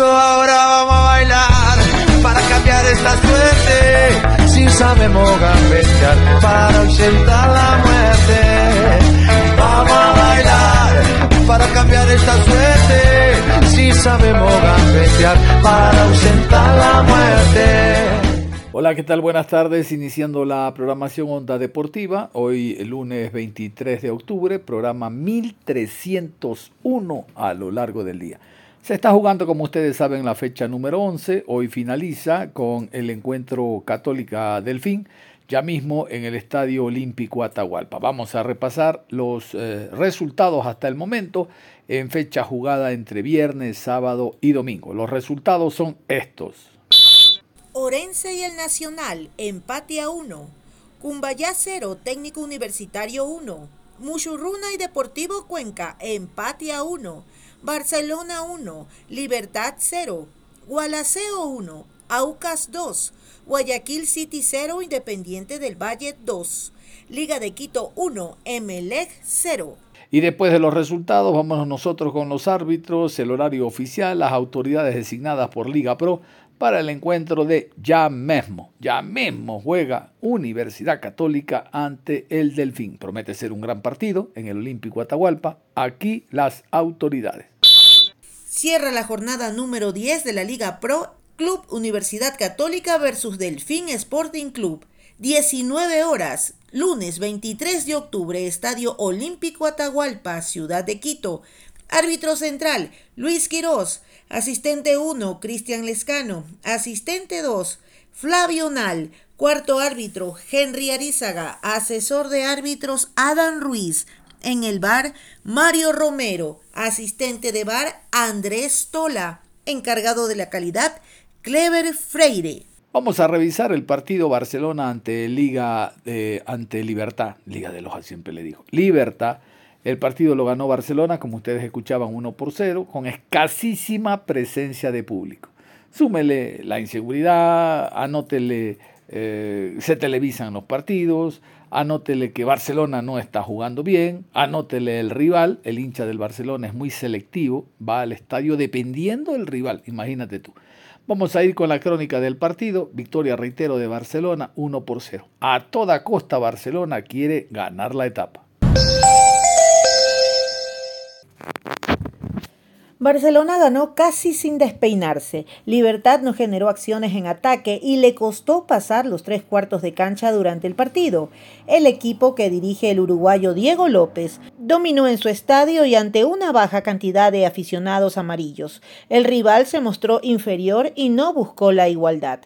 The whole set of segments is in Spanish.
Eso ahora vamos a bailar para cambiar esta suerte. Si sabemos gambetear para ausentar la muerte. Vamos a bailar para cambiar esta suerte. Si sabemos gambetear para ausentar la muerte. Hola, ¿qué tal? Buenas tardes. Iniciando la programación Onda Deportiva. Hoy, el lunes 23 de octubre, programa 1301 a lo largo del día. Se está jugando, como ustedes saben, la fecha número 11. Hoy finaliza con el encuentro Católica Delfín, ya mismo en el Estadio Olímpico Atahualpa. Vamos a repasar los eh, resultados hasta el momento en fecha jugada entre viernes, sábado y domingo. Los resultados son estos. Orense y el Nacional, empate a 1. Cumbayá 0, Técnico Universitario 1. Muchurruna y Deportivo Cuenca, empate a 1. Barcelona 1, Libertad 0, Gualaceo 1, Aucas 2, Guayaquil City 0, Independiente del Valle 2, Liga de Quito 1, Emelec 0. Y después de los resultados, vámonos nosotros con los árbitros, el horario oficial, las autoridades designadas por Liga Pro para el encuentro de ya mismo. Ya mismo juega Universidad Católica ante el Delfín. Promete ser un gran partido en el Olímpico Atahualpa. Aquí las autoridades. Cierra la jornada número 10 de la Liga Pro Club Universidad Católica versus Delfín Sporting Club. 19 horas, lunes 23 de octubre, Estadio Olímpico Atahualpa, Ciudad de Quito. Árbitro central, Luis Quirós. Asistente 1, Cristian Lescano. Asistente 2, Flavio Nal. Cuarto árbitro, Henry Arizaga. Asesor de árbitros, Adam Ruiz. En el bar, Mario Romero. Asistente de bar, Andrés Tola. Encargado de la calidad, Clever Freire. Vamos a revisar el partido Barcelona ante Liga de, ante Libertad, Liga de Loja siempre le digo, Libertad el partido lo ganó Barcelona, como ustedes escuchaban, 1 por 0, con escasísima presencia de público. Súmele la inseguridad, anótele, eh, se televisan los partidos, anótele que Barcelona no está jugando bien, anótele el rival, el hincha del Barcelona es muy selectivo, va al estadio dependiendo del rival, imagínate tú. Vamos a ir con la crónica del partido. Victoria, reitero, de Barcelona, 1 por 0. A toda costa Barcelona quiere ganar la etapa. Barcelona ganó casi sin despeinarse. Libertad no generó acciones en ataque y le costó pasar los tres cuartos de cancha durante el partido. El equipo que dirige el uruguayo Diego López dominó en su estadio y ante una baja cantidad de aficionados amarillos. El rival se mostró inferior y no buscó la igualdad.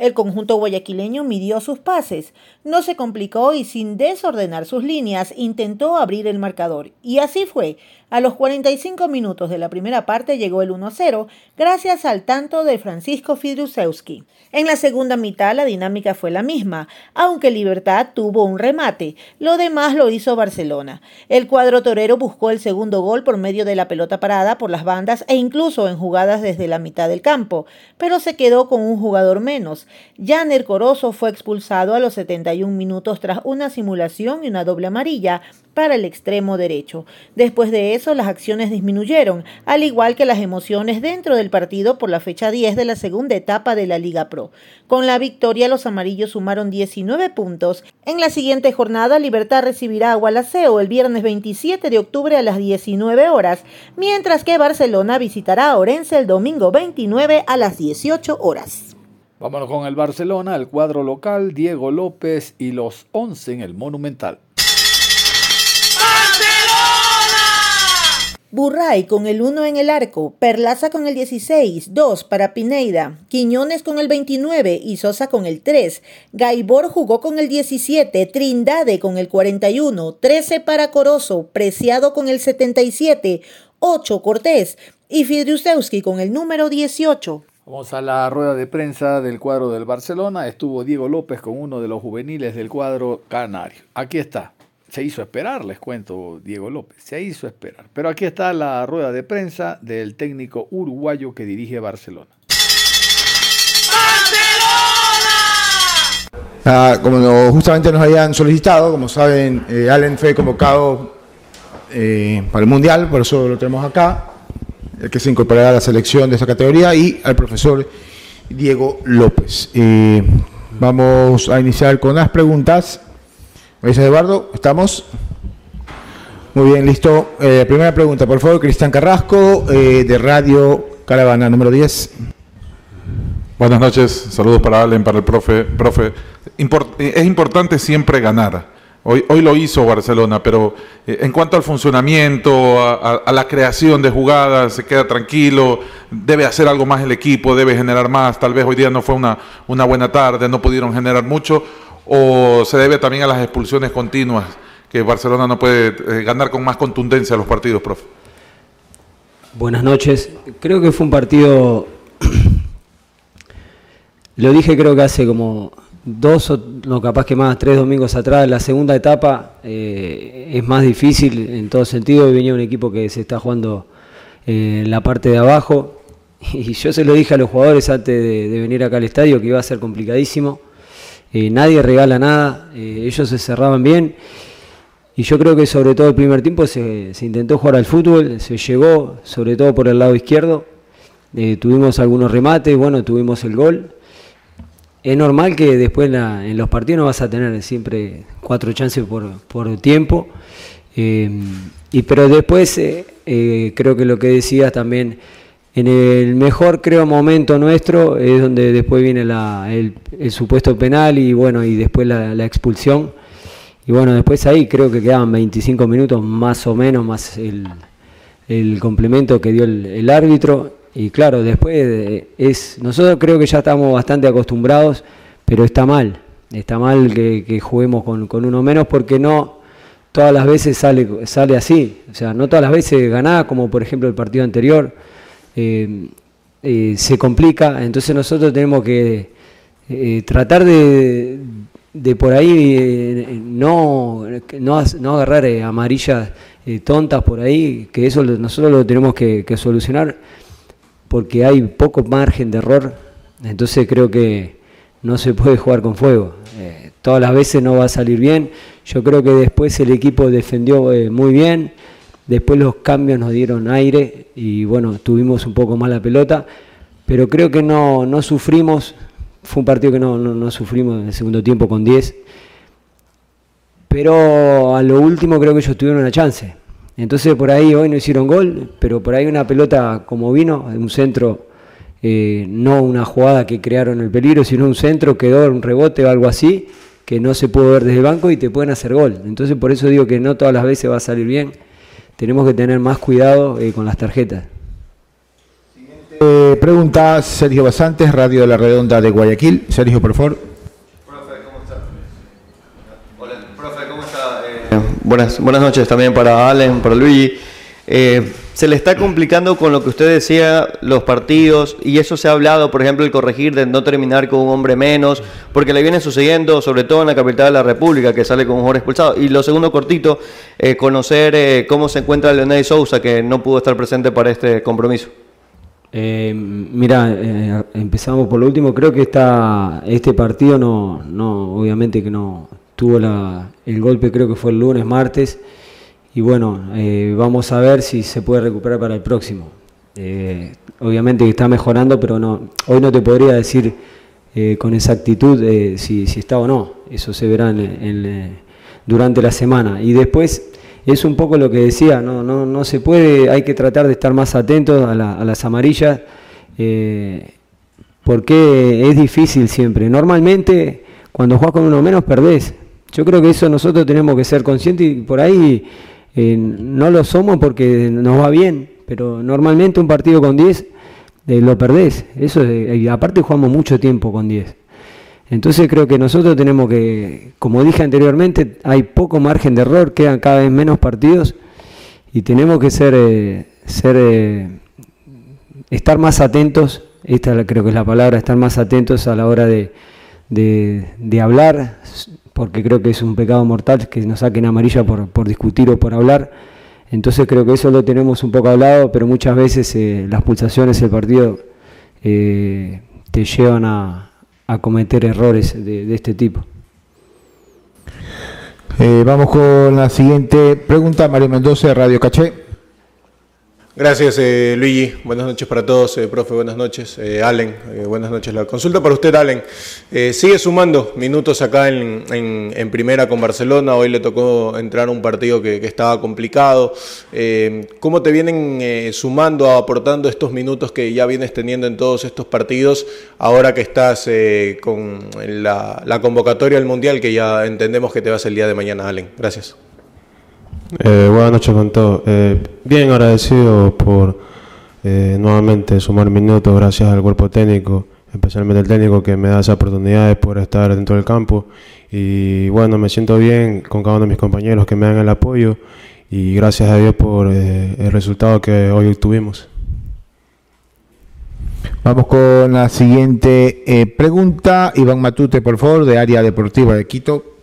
El conjunto guayaquileño midió sus pases, no se complicó y sin desordenar sus líneas intentó abrir el marcador. Y así fue. A los 45 minutos de la primera parte llegó el 1-0 gracias al tanto de Francisco Fidrusewski. En la segunda mitad la dinámica fue la misma, aunque Libertad tuvo un remate. Lo demás lo hizo Barcelona. El cuadro torero buscó el segundo gol por medio de la pelota parada por las bandas e incluso en jugadas desde la mitad del campo, pero se quedó con un jugador menos. Janer Corozo fue expulsado a los 71 minutos tras una simulación y una doble amarilla para el extremo derecho. Después de eso, las acciones disminuyeron, al igual que las emociones dentro del partido por la fecha 10 de la segunda etapa de la Liga Pro. Con la victoria, los amarillos sumaron 19 puntos. En la siguiente jornada, Libertad recibirá a Gualaceo el viernes 27 de octubre a las 19 horas, mientras que Barcelona visitará a Orense el domingo 29 a las 18 horas. Vámonos con el Barcelona, el cuadro local, Diego López y los 11 en el Monumental. Burray con el 1 en el arco, Perlaza con el 16, 2 para Pineida, Quiñones con el 29 y Sosa con el 3. Gaibor jugó con el 17, Trindade con el 41, 13 para Corozo, Preciado con el 77, 8 Cortés y Fidriusewski con el número 18. Vamos a la rueda de prensa del cuadro del Barcelona. Estuvo Diego López con uno de los juveniles del cuadro canario. Aquí está se hizo esperar, les cuento, Diego López, se hizo esperar. Pero aquí está la rueda de prensa del técnico uruguayo que dirige Barcelona. Ah, como justamente nos habían solicitado, como saben, eh, Allen fue convocado eh, para el Mundial, por eso lo tenemos acá, el que se incorporará a la selección de esta categoría, y al profesor Diego López. Eh, vamos a iniciar con las preguntas. ¿Me dice Eduardo? ¿Estamos? Muy bien, listo. Eh, primera pregunta, por favor, Cristian Carrasco, eh, de Radio Caravana, número 10. Buenas noches, saludos para Allen, para el profe. Profe, es importante siempre ganar. Hoy, hoy lo hizo Barcelona, pero eh, en cuanto al funcionamiento, a, la creación de jugadas, se queda tranquilo, debe hacer algo más el equipo, debe generar más. Tal vez hoy día no fue una, una buena tarde, no pudieron generar mucho o se debe también a las expulsiones continuas que Barcelona no puede eh, ganar con más contundencia los partidos, profe? Buenas noches. Creo que fue un partido, lo dije creo que hace como dos o no capaz que más, tres domingos atrás, la segunda etapa eh, es más difícil en todo sentido, y venía un equipo que se está jugando eh, en la parte de abajo y yo se lo dije a los jugadores antes de venir acá al estadio que iba a ser complicadísimo eh, nadie regala nada, eh, ellos se cerraban bien. Y yo creo que sobre todo el primer tiempo se, intentó jugar al fútbol, se llegó sobre todo por el lado izquierdo, eh, tuvimos algunos remates, bueno, tuvimos el gol. Es normal que después en los partidos no vas a tener siempre cuatro chances por, tiempo, y, pero después creo que lo que decías también en el mejor, creo, momento nuestro es donde después viene el, supuesto penal y bueno, y después la, expulsión. Y bueno, después ahí creo que quedaban 25 minutos más o menos, más el, complemento que dio el, árbitro. Y claro, después es, nosotros creo que ya estamos bastante acostumbrados, pero está mal, está mal que, juguemos con, con, uno menos porque no todas las veces sale, sale así. O sea, no todas las veces ganás, como por ejemplo el partido anterior eh, eh, se complica, entonces nosotros tenemos que eh, tratar de, de, por ahí no, no, agarrar amarillas tontas por ahí, que eso nosotros lo tenemos que, solucionar porque hay poco margen de error, entonces creo que no se puede jugar con fuego. todas las veces no va a salir bien. Yo creo que después el equipo defendió muy bien. Después los cambios nos dieron aire y bueno, tuvimos un poco más la pelota, pero creo que no, no sufrimos, fue un partido que no, no, sufrimos en el segundo tiempo con 10, pero a lo último creo que ellos tuvieron una chance. Entonces por ahí hoy no hicieron gol, pero por ahí una pelota como vino, un centro, eh, no una jugada que crearon el peligro, sino un centro, quedó un rebote o algo así, que no se pudo ver desde el banco y te pueden hacer gol. Entonces por eso digo que no todas las veces va a salir bien tenemos que tener más cuidado eh, con las tarjetas. Eh, pregunta Sergio Basantes, Radio de la Redonda de Guayaquil. Sergio, por favor. Profe, ¿cómo está? Hola, profe, ¿cómo está? Eh, buenas, buenas noches también para Allen, para Luigi. Eh, se le está complicando con lo que usted decía, los partidos, y eso se ha hablado, por ejemplo, el corregir de no terminar con un hombre menos, porque le viene sucediendo, sobre todo en la capital de la República, que sale con un jugador expulsado. Y lo segundo cortito, eh, conocer eh, cómo se encuentra Leonel Sousa, que no pudo estar presente para este compromiso. Eh, mira, empezamos por lo último. Creo que esta, este partido no, no, obviamente que no tuvo la, el golpe, creo que fue el lunes, martes y bueno, eh, vamos a ver si se puede recuperar para el próximo. Eh, obviamente que está mejorando, pero no, hoy no te podría decir eh, con exactitud si, si, está o no. Eso se verá en, durante la semana. Y después es un poco lo que decía, no, no, no se puede, hay que tratar de estar más atentos a, las amarillas, porque es difícil siempre. Normalmente cuando juegas con uno menos perdés. Yo creo que eso nosotros tenemos que ser conscientes y por ahí Eh, no lo somos porque nos va bien, pero normalmente un partido con 10 eh, lo perdés. Eso y aparte jugamos mucho tiempo con 10. Entonces creo que nosotros tenemos que, como dije anteriormente, hay poco margen de error, quedan cada vez menos partidos y tenemos que ser, eh, ser estar más atentos, esta creo que es la palabra, estar más atentos a la hora de, de, hablar, porque creo que es un pecado mortal que nos saquen amarilla por, por, discutir o por hablar. Entonces creo que eso lo tenemos un poco hablado, pero muchas veces eh, las pulsaciones del partido eh, te llevan a, a, cometer errores de, de este tipo. Eh, vamos con la siguiente pregunta, Mario Mendoza, Radio Caché. Gracias, eh, Luigi. Buenas noches para todos, eh, profe. Buenas noches, eh, Allen. Eh, buenas noches. La consulta para usted, Allen. sigue sumando minutos acá en, primera con Barcelona. Hoy le tocó entrar a un partido que, que estaba complicado. ¿Cómo te vienen sumando, aportando estos minutos que ya vienes teniendo en todos estos partidos, ahora que estás con la, la convocatoria al Mundial, que ya entendemos que te vas el día de mañana, Allen? Gracias. Eh, buenas noches con todos. Eh, bien agradecido por eh, nuevamente sumar minutos gracias al cuerpo técnico, especialmente el técnico que me da esa oportunidad de poder estar dentro del campo. Y bueno, me siento bien con cada uno de mis compañeros que me dan el apoyo y gracias a Dios por el resultado que hoy tuvimos. Vamos con la siguiente pregunta. Iván Matute, por favor, de Área Deportiva de Quito.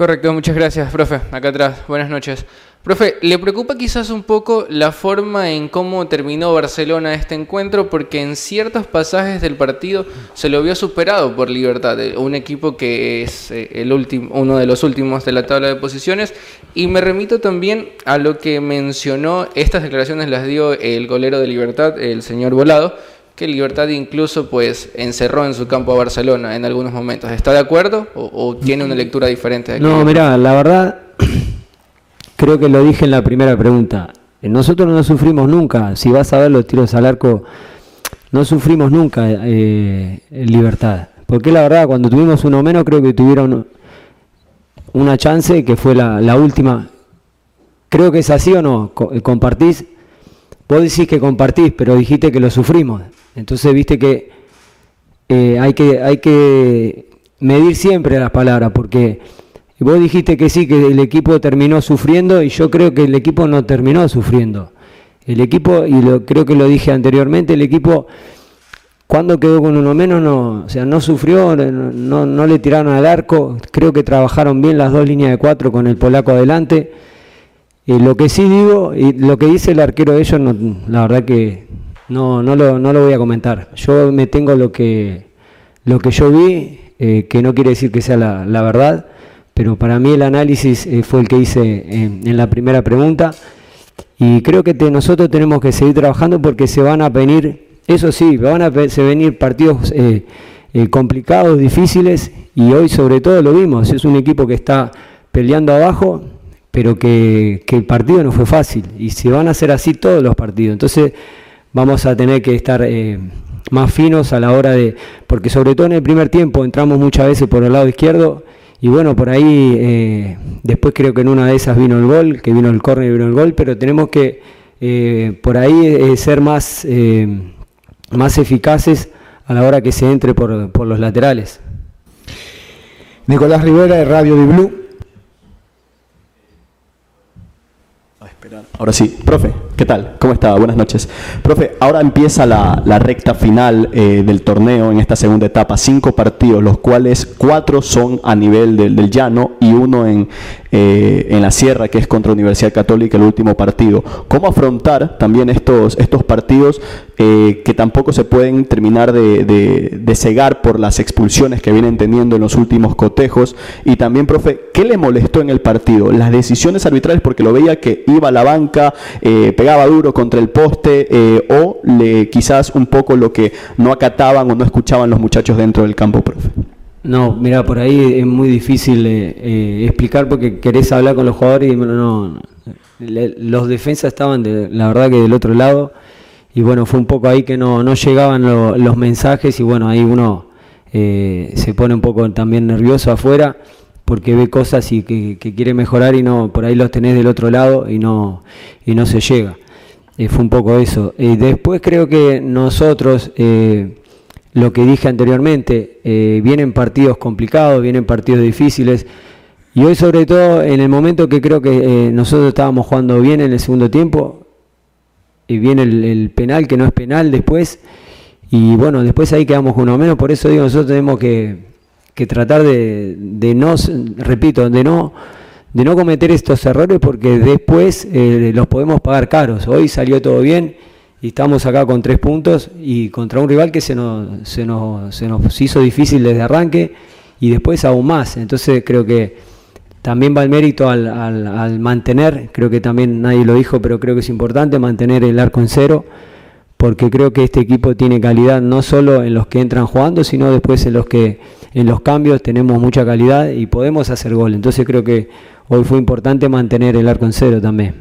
Correcto, muchas gracias, profe. Acá atrás, buenas noches. Profe, ¿le preocupa quizás un poco la forma en cómo terminó Barcelona este encuentro? Porque en ciertos pasajes del partido se lo vio superado por Libertad, eh, un equipo que es eh, el último, uno de los últimos de la tabla de posiciones. Y me remito también a lo que mencionó, estas declaraciones las dio el golero de Libertad, el señor Volado, que Libertad incluso pues encerró en su campo a Barcelona en algunos momentos. ¿Está de acuerdo o, tiene una lectura diferente? De no, mira, la verdad, creo que lo dije en la primera pregunta. Nosotros no sufrimos nunca, si vas a ver los tiros al arco, no sufrimos nunca eh, Libertad. Porque la verdad, cuando tuvimos uno menos, creo que tuvieron una chance que fue la, la última. Creo que es así o no, compartís. Vos decís que compartís, pero dijiste que lo sufrimos. Entonces, viste que, eh, hay que hay que medir siempre las palabras, porque vos dijiste que sí, que el equipo terminó sufriendo, y yo creo que el equipo no terminó sufriendo. El equipo, y lo, creo que lo dije anteriormente, el equipo cuando quedó con uno menos, no, o sea, no sufrió, no, no, le tiraron al arco, creo que trabajaron bien las dos líneas de cuatro con el polaco adelante. y lo que sí digo, y lo que dice el arquero de ellos, la verdad que no, no lo, no lo voy a comentar. Yo me tengo lo que, lo que yo vi, eh, que no quiere decir que sea la, la verdad, pero para mí el análisis eh, fue el que hice en, la primera pregunta. Y creo que nosotros tenemos que seguir trabajando porque se van a venir, eso sí, van a se venir partidos eh, complicados, difíciles, y hoy sobre todo lo vimos. Es un equipo que está peleando abajo, pero que, que el partido no fue fácil. Y se van a hacer así todos los partidos. Entonces, vamos a tener que estar eh, más finos a la hora de, porque sobre todo en el primer tiempo entramos muchas veces por el lado izquierdo y bueno, por ahí eh, después creo que en una de esas vino el gol, que vino el córner y vino el gol, pero tenemos que eh, por ahí ser más, más eficaces a la hora que se entre por, por los laterales. Nicolás Rivera de Radio de Blue. Ahora sí, profe, ¿qué tal? ¿Cómo está? Buenas noches. Profe, ahora empieza la, recta final eh, del torneo en esta segunda etapa. Cinco partidos, los cuales cuatro son a nivel del, llano y uno en, eh, en la sierra, que es contra Universidad Católica, el último partido. ¿Cómo afrontar también estos, estos partidos eh, que tampoco se pueden terminar de, de, cegar por las expulsiones que vienen teniendo en los últimos cotejos? Y también, profe, ¿qué le molestó en el partido? Las decisiones arbitrales, porque lo veía que iba a la banca, eh, pegaba duro contra el poste, eh, o le, quizás un poco lo que no acataban o no escuchaban los muchachos dentro del campo, profe. No, mira, por ahí es muy difícil explicar porque querés hablar con los jugadores y no, los defensas estaban, de, la verdad que del otro lado y bueno, fue un poco ahí que no, no llegaban los mensajes y bueno, ahí uno eh, se pone un poco también nervioso afuera porque ve cosas y que, quiere mejorar y no por ahí los tenés del otro lado y no, y no se llega. Eh, fue un poco eso. Eh, después creo que nosotros, eh, lo que dije anteriormente, vienen partidos complicados, vienen partidos difíciles. Y hoy sobre todo en el momento que creo que nosotros estábamos jugando bien en el segundo tiempo, y viene el, penal que no es penal después, y bueno, después ahí quedamos uno menos, por eso digo, nosotros tenemos que, que tratar de, de no, repito, de no de no cometer estos errores porque después eh, los podemos pagar caros. Hoy salió todo bien y estamos acá con tres puntos y contra un rival que se nos, se nos, se nos hizo difícil desde arranque y después aún más. Entonces creo que también va el mérito al, mantener, creo que también nadie lo dijo, pero creo que es importante mantener el arco en cero porque creo que este equipo tiene calidad no solo en los que entran jugando, sino después en los que en los cambios tenemos mucha calidad y podemos hacer gol. Entonces creo que hoy fue importante mantener el arco en cero también.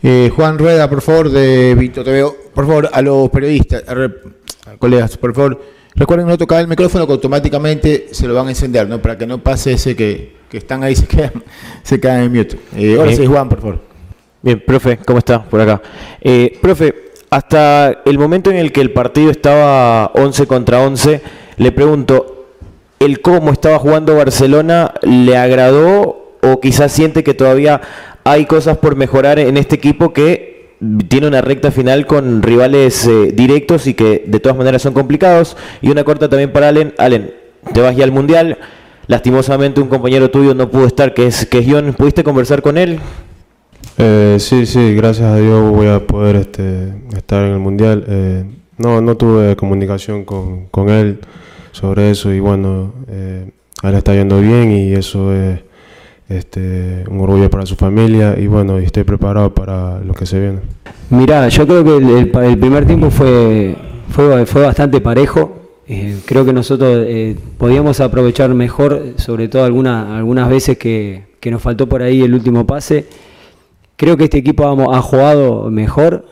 Eh, Juan Rueda, por favor, de Vito TV. Por favor, a los periodistas, a, colegas, por favor, recuerden no tocar el micrófono que automáticamente se lo van a encender, ¿no? Para que no pase ese que, están ahí se quedan, se quedan en mute. Eh, ahora sí, Juan, por favor. Bien, profe, ¿cómo está? Por acá. Eh, profe, hasta el momento en el que el partido estaba 11 contra 11, le pregunto, ¿el cómo estaba jugando Barcelona le agradó o quizás siente que todavía hay cosas por mejorar en este equipo que tiene una recta final con rivales eh, directos y que de todas maneras son complicados? Y una corta también para Allen. Allen, te vas ya al Mundial. Lastimosamente un compañero tuyo no pudo estar, que es, que es John. ¿Pudiste conversar con él? Eh, sí, sí, gracias a Dios voy a poder este, estar en el Mundial. Eh, no, no tuve comunicación con, con, él sobre eso y bueno, eh, él está yendo bien y eso es este, un orgullo para su familia y bueno, estoy preparado para lo que se viene. Mira, yo creo que el, el, primer tiempo fue, fue, fue bastante parejo. Eh, creo que nosotros podíamos aprovechar mejor, sobre todo algunas, algunas veces que, que nos faltó por ahí el último pase Creo que este equipo ha, jugado mejor,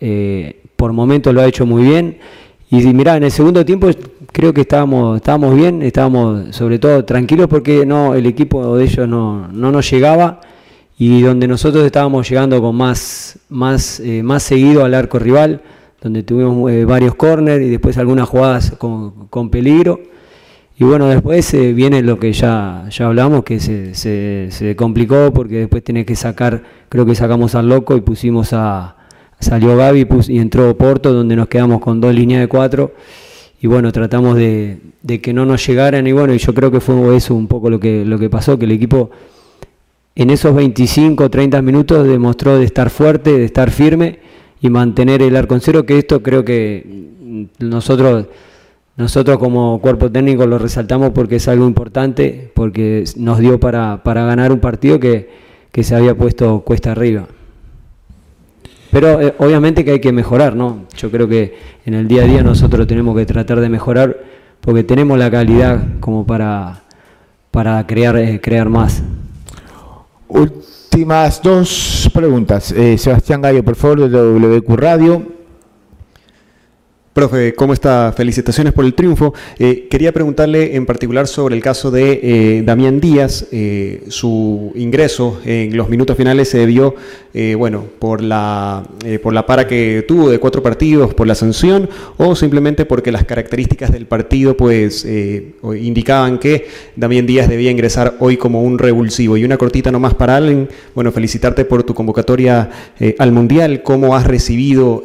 eh, por momentos lo ha hecho muy bien. Y mirá, en el segundo tiempo creo que estábamos, estábamos bien, estábamos sobre todo tranquilos porque no el equipo de ellos no, no nos llegaba y donde nosotros estábamos llegando con más, más, eh, más seguido al arco rival, donde tuvimos eh, varios corners y después algunas jugadas con, peligro. Y bueno, después eh, viene lo que ya, ya hablamos, que se, se, complicó porque después tenés que sacar, creo que sacamos al loco y pusimos a, salió Gaby y entró Porto, donde nos quedamos con dos líneas de cuatro. Y bueno, tratamos de, de, que no nos llegaran y bueno, y yo creo que fue eso un poco lo que, lo que pasó, que el equipo en esos 25 o 30 minutos demostró de estar fuerte, de estar firme y mantener el arco en cero, que esto creo que nosotros nosotros como cuerpo técnico lo resaltamos porque es algo importante, porque nos dio para, para ganar un partido que, se había puesto cuesta arriba. Pero eh, obviamente que hay que mejorar, ¿no? Yo creo que en el día a día nosotros tenemos que tratar de mejorar porque tenemos la calidad como para, para crear, eh, crear más. Últimas dos preguntas. Eh, Sebastián Gallo, por favor, de WQ Radio. Profe, ¿cómo está? Felicitaciones por el triunfo. Eh, quería preguntarle en particular sobre el caso de eh, Damián Díaz. Eh, su ingreso en los minutos finales se debió, bueno, por la, por la para que tuvo de cuatro partidos, por la sanción, o simplemente porque las características del partido pues indicaban que Damián Díaz debía ingresar hoy como un revulsivo. Y una cortita nomás para Allen. Bueno, felicitarte por tu convocatoria al Mundial. ¿Cómo has recibido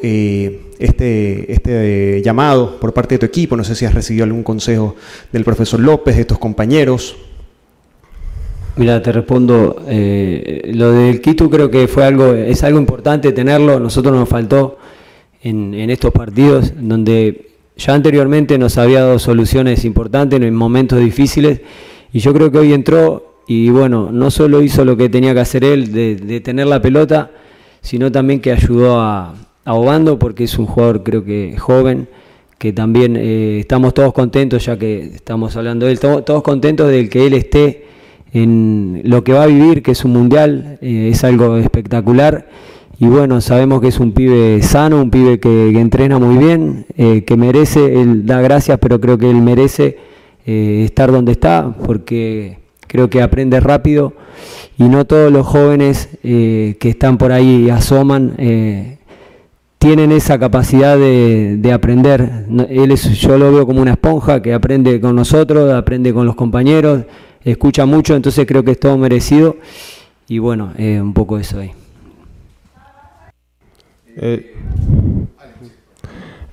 este, este llamado por parte de tu equipo. No sé si has recibido algún consejo del profesor López, de estos compañeros. Mira, te respondo. Eh, lo del Quito creo que fue algo, es algo importante tenerlo. Nosotros nos faltó en, en estos partidos donde ya anteriormente nos había dado soluciones importantes en momentos difíciles y yo creo que hoy entró y bueno, no solo hizo lo que tenía que hacer él de, de tener la pelota, sino también que ayudó a, Ahogando porque es un jugador creo que joven, que también eh, estamos todos contentos, ya que estamos hablando de él, todos, contentos de que él esté en lo que va a vivir, que es un mundial, eh, es algo espectacular. Y bueno, sabemos que es un pibe sano, un pibe que, entrena muy bien, eh, que merece, él da gracias, pero creo que él merece estar donde está, porque creo que aprende rápido y no todos los jóvenes que están por ahí asoman tienen esa capacidad de, aprender. Él es, yo lo veo como una esponja que aprende con nosotros, aprende con los compañeros, escucha mucho, entonces creo que es todo merecido y bueno, eh, un poco eso ahí. Eh,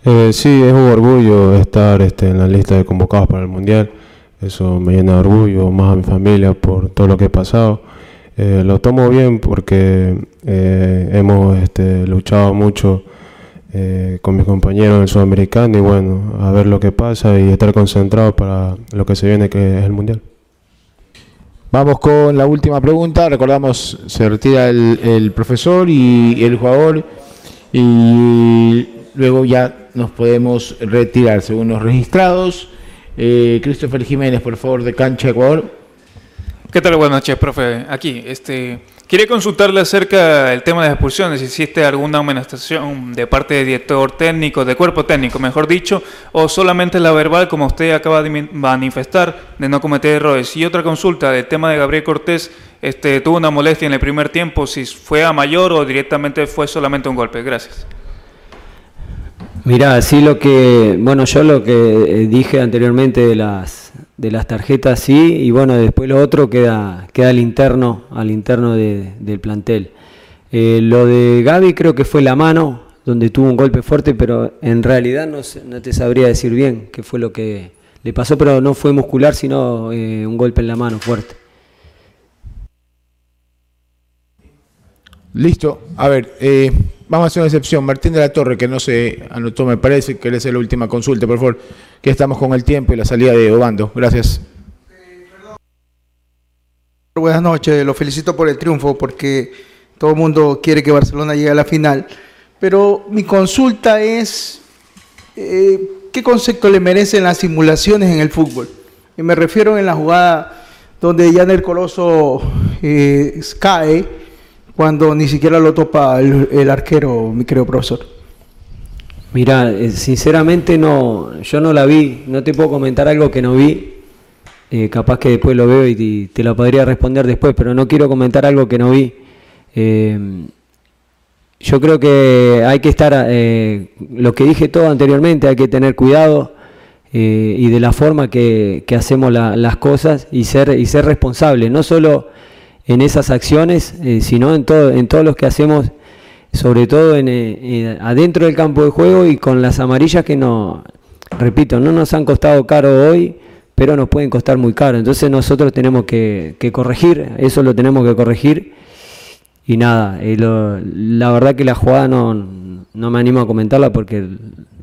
eh, sí, es un orgullo estar este, en la lista de convocados para el Mundial. Eso me llena de orgullo, más a mi familia por todo lo que he pasado. lo tomo bien porque hemos este, luchado mucho eh, con mis compañeros en el Sudamericano y bueno, a ver lo que pasa y estar concentrado para lo que se viene que es el Mundial. Vamos con la última pregunta. Recordamos, se retira el, profesor y el jugador y luego ya nos podemos retirar según los registrados. Eh, Christopher Jiménez, por favor, de Cancha Ecuador. ¿Qué tal? Buenas noches, profe. Aquí, este, Quería consultarle acerca del tema de las expulsiones, si existe alguna amonestación de parte del director técnico, de cuerpo técnico, mejor dicho, o solamente la verbal, como usted acaba de manifestar, de no cometer errores. Y otra consulta del tema de Gabriel Cortés, este, tuvo una molestia en el primer tiempo, si fue a mayor o directamente fue solamente un golpe. Gracias. Mira, sí lo que, bueno, yo lo que eh, dije anteriormente de las de las tarjetas sí, y bueno, después lo otro queda, queda al interno, al interno del plantel. Eh, lo de Gaby creo que fue la mano, donde tuvo un golpe fuerte, pero en realidad no, no te sabría decir bien qué fue lo que le pasó, pero no fue muscular, sino eh, un golpe en la mano fuerte. Listo. A ver, eh, vamos a hacer una excepción. Martín de la Torre, que no se anotó, me parece que le es la última consulta, por favor, que estamos con el tiempo y la salida de Obando. Gracias. Buenas noches, lo felicito por el triunfo porque todo el mundo quiere que Barcelona llegue a la final. Pero mi consulta es, eh, ¿qué concepto le merecen las simulaciones en el fútbol? Y me refiero en la jugada donde Jan el Coloso eh, cae cuando ni siquiera lo topa el, arquero, mi querido profesor? Mira, eh, sinceramente no, yo no la vi, no te puedo comentar algo que no vi, eh, capaz que después lo veo y te, lo podría responder después, pero no quiero comentar algo que no vi. Eh, yo creo que hay que estar, lo que dije todo anteriormente, hay que tener cuidado y de la forma que, hacemos las cosas y ser, y ser responsable, no solo en esas acciones, eh, sino en todo, en todos los que hacemos, sobre todo en, eh, eh, adentro del campo de juego y con las amarillas que no, repito, no nos han costado caro hoy, pero nos pueden costar muy caro. Entonces nosotros tenemos que, corregir, eso lo tenemos que corregir. Y nada, la verdad que la jugada no, no me animo a comentarla porque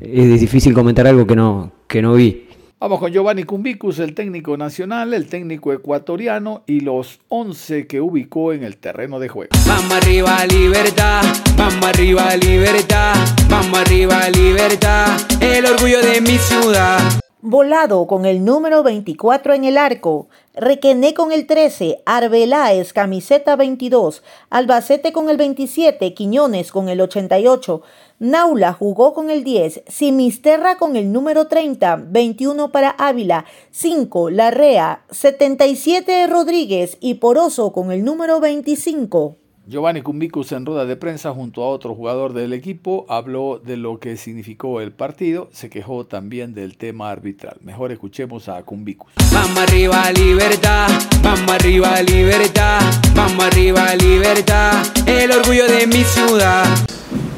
es difícil comentar algo que no, que no vi. Vamos con Giovanni Cumbicus, el técnico nacional, el técnico ecuatoriano y los 11 que ubicó en el terreno de juego. Vamos arriba, libertad, vamos arriba, libertad, vamos arriba, libertad, el orgullo de mi ciudad. Volado con el número 24 en el arco, Requené con el 13, Arbeláez camiseta 22, Albacete con el 27, Quiñones con el 88, Naula jugó con el 10, Simisterra con el número 30, 21 para Ávila, 5 Larrea, 77 Rodríguez y Poroso con el número 25. Giovanni Cumbicus en rueda de prensa junto a otro jugador del equipo habló de lo que significó el partido, se quejó también del tema arbitral. Mejor escuchemos a Cumbicus. Vamos arriba libertad, vamos arriba libertad, vamos arriba libertad, el orgullo de mi ciudad.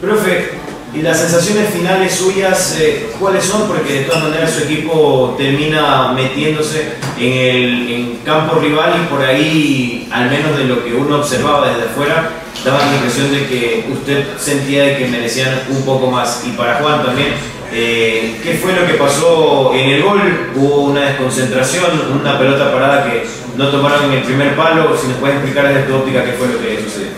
Profe, ¿Y las sensaciones finales suyas eh, cuáles son? Porque de todas maneras su equipo termina metiéndose en el campo rival y por ahí, al menos de lo que uno observaba desde afuera, daba la impresión de que usted sentía de que merecían un poco más. Y para Juan también, eh, ¿qué fue lo que pasó en el gol? ¿Hubo una desconcentración, una pelota parada que no tomaron en el primer palo? Si nos puede explicar desde tu óptica qué fue lo que sucedió.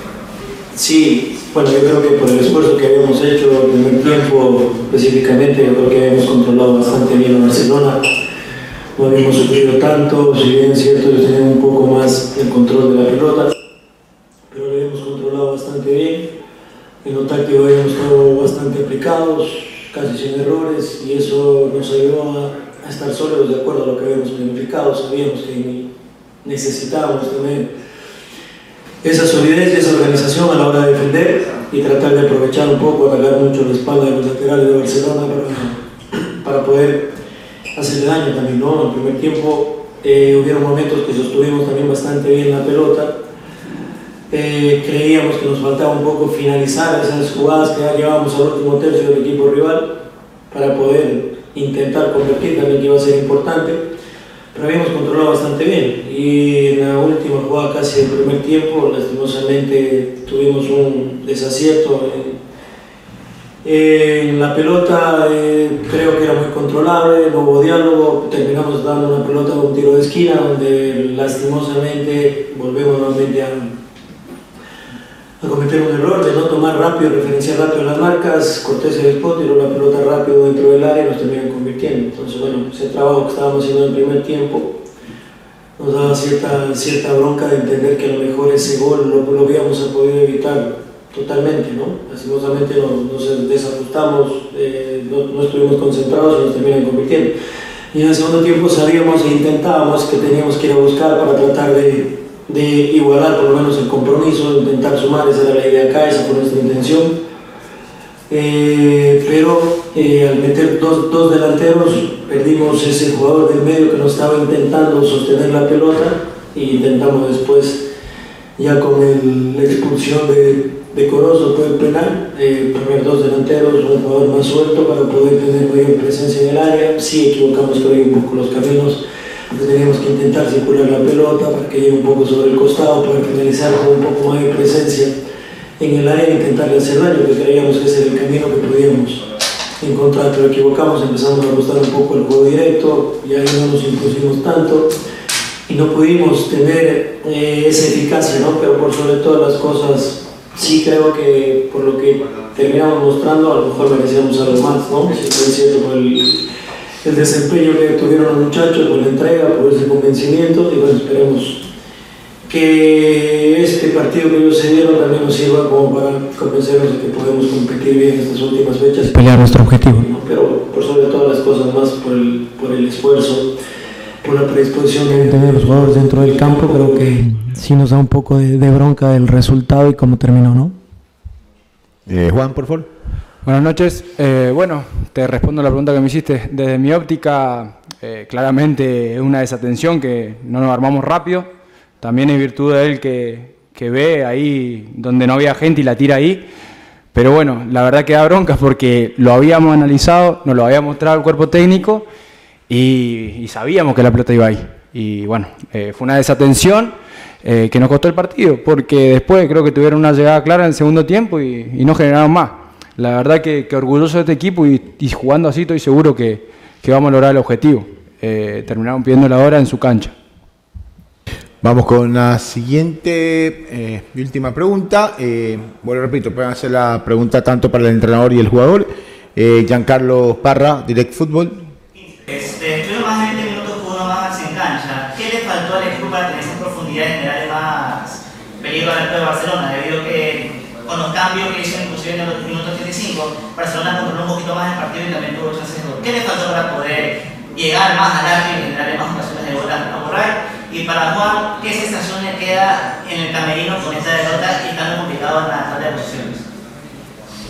Sí, bueno, yo creo que por el esfuerzo que habíamos hecho en el tiempo específicamente, yo creo que habíamos controlado bastante bien a Barcelona. No habíamos sufrido tanto, si bien es cierto, ellos tenían un poco más el control de la pelota, pero lo habíamos controlado bastante bien. En lo táctico habíamos estado bastante aplicados, casi sin errores, y eso nos ayudó a, estar sólidos de acuerdo a lo que habíamos planificado. Sabíamos que necesitábamos también esa solidez y esa organización a la hora de defender y tratar de aprovechar un poco, atacar mucho la espalda de los laterales de Barcelona para, para poder hacerle daño también, ¿no? En el primer tiempo eh, hubieron momentos que sostuvimos también bastante bien la pelota, eh, creíamos que nos faltaba un poco finalizar esas jugadas que ya llevábamos al último tercio del equipo rival para poder intentar convertir también que iba a ser importante, pero habíamos controlado bastante bien. Y en la última jugada casi del primer tiempo lastimosamente tuvimos un desacierto en, en la pelota, eh, creo que era muy controlable, no hubo diálogo, terminamos dando una pelota con un tiro de esquina donde lastimosamente volvemos nuevamente a a cometer un error de no tomar rápido, referenciar rápido las marcas, Cortés el spot, tiró la pelota rápido dentro del área y nos terminan convirtiendo. Entonces, bueno, ese trabajo que estábamos haciendo en el primer tiempo nos daba cierta, cierta bronca de entender que a lo mejor ese gol lo, lo habíamos podido evitar totalmente, ¿no? Lastimosamente nos, nos desajustamos, eh, no, no estuvimos concentrados y nos terminan convirtiendo. Y en el segundo tiempo sabíamos e intentábamos que teníamos que ir a buscar para tratar de de igualar por lo menos el compromiso, intentar sumar, esa era la idea acá, esa fue nuestra intención. Eh, pero eh, al meter dos, dos, delanteros perdimos ese jugador del medio que nos estaba intentando sostener la pelota y intentamos después ya con la expulsión de, de Corozo fue el penal, eh, poner dos delanteros, un jugador más suelto para poder tener mayor presencia en el área, sí equivocamos creo un poco los caminos teníamos que intentar circular la pelota para que llegue un poco sobre el costado, para finalizar con un poco más de presencia en el área e intentarle hacer daño, que creíamos que ese era el camino que podíamos encontrar, pero equivocamos, empezamos a apostar un poco el juego directo y ahí no nos impusimos tanto y no pudimos tener eh, esa eficacia, ¿no? pero por sobre todas las cosas sí creo que por lo que terminamos mostrando a lo mejor merecíamos algo más, ¿no? Si es cierto por el desempeño que tuvieron los muchachos, por la entrega, por ese convencimiento y bueno, esperemos que este partido que ellos se dieron también nos sirva como para convencernos de que podemos competir bien en estas últimas fechas. Pelear nuestro objetivo. Pero por sobre todas las cosas más por el, por el esfuerzo, por la predisposición que tener los jugadores dentro del campo, creo que sí nos da un poco de, de bronca el resultado y cómo terminó, ¿no? Eh, Juan, por favor. Buenas noches. Eh, bueno, te respondo la pregunta que me hiciste. Desde mi óptica, eh, claramente es una desatención que no nos armamos rápido. También es virtud de él que, que, ve ahí donde no había gente y la tira ahí. Pero bueno, la verdad que da bronca porque lo habíamos analizado, nos lo había mostrado el cuerpo técnico y, sabíamos que la pelota iba ahí. Y bueno, eh, fue una desatención eh, que nos costó el partido porque después creo que tuvieron una llegada clara en el segundo tiempo y no generaron más la verdad que, que, orgulloso de este equipo y, y jugando así estoy seguro que, que, vamos a lograr el objetivo. Eh, terminaron pidiendo la hora en su cancha. Vamos con la siguiente eh, y última pregunta. Eh, bueno, repito, pueden hacer la pregunta tanto para el entrenador y el jugador. Eh, Giancarlo Parra, Direct Fútbol. Este, estuvieron más de 20 minutos uno más en cancha. ¿Qué le faltó al equipo para tener esa profundidad y generarle más peligro al equipo de Barcelona? Debido a que con los cambios que hizo inclusive en los minutos 35, Barcelona controló un poquito más el partido y también tuvo chances de gol. ¿Qué le faltó para poder llegar más al arco y generar más ocasiones de gol a borrar? Y para Juan, ¿qué sensación le queda en el camerino con esta derrota y tan complicado en la tabla de posiciones?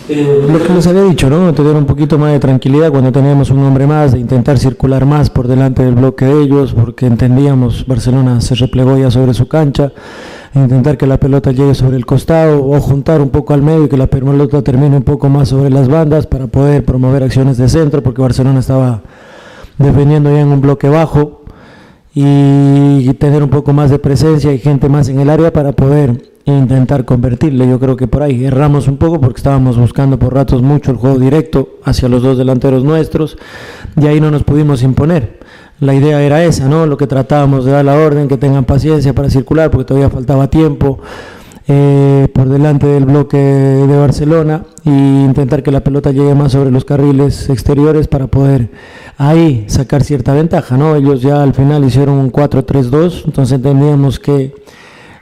Eh, lo que les había dicho, ¿no? Tener un poquito más de tranquilidad cuando teníamos un hombre más, de intentar circular más por delante del bloque de ellos, porque entendíamos, Barcelona se replegó ya sobre su cancha, intentar que la pelota llegue sobre el costado o juntar un poco al medio y que la pelota termine un poco más sobre las bandas para poder promover acciones de centro, porque Barcelona estaba defendiendo ya en un bloque bajo y tener un poco más de presencia y gente más en el área para poder intentar convertirle. Yo creo que por ahí erramos un poco porque estábamos buscando por ratos mucho el juego directo hacia los dos delanteros nuestros y ahí no nos pudimos imponer. La idea era esa, ¿no? Lo que tratábamos de dar la orden, que tengan paciencia para circular porque todavía faltaba tiempo. Eh, por delante del bloque de Barcelona e intentar que la pelota llegue más sobre los carriles exteriores para poder ahí sacar cierta ventaja, ¿no? Ellos ya al final hicieron un 4-3-2, entonces entendíamos que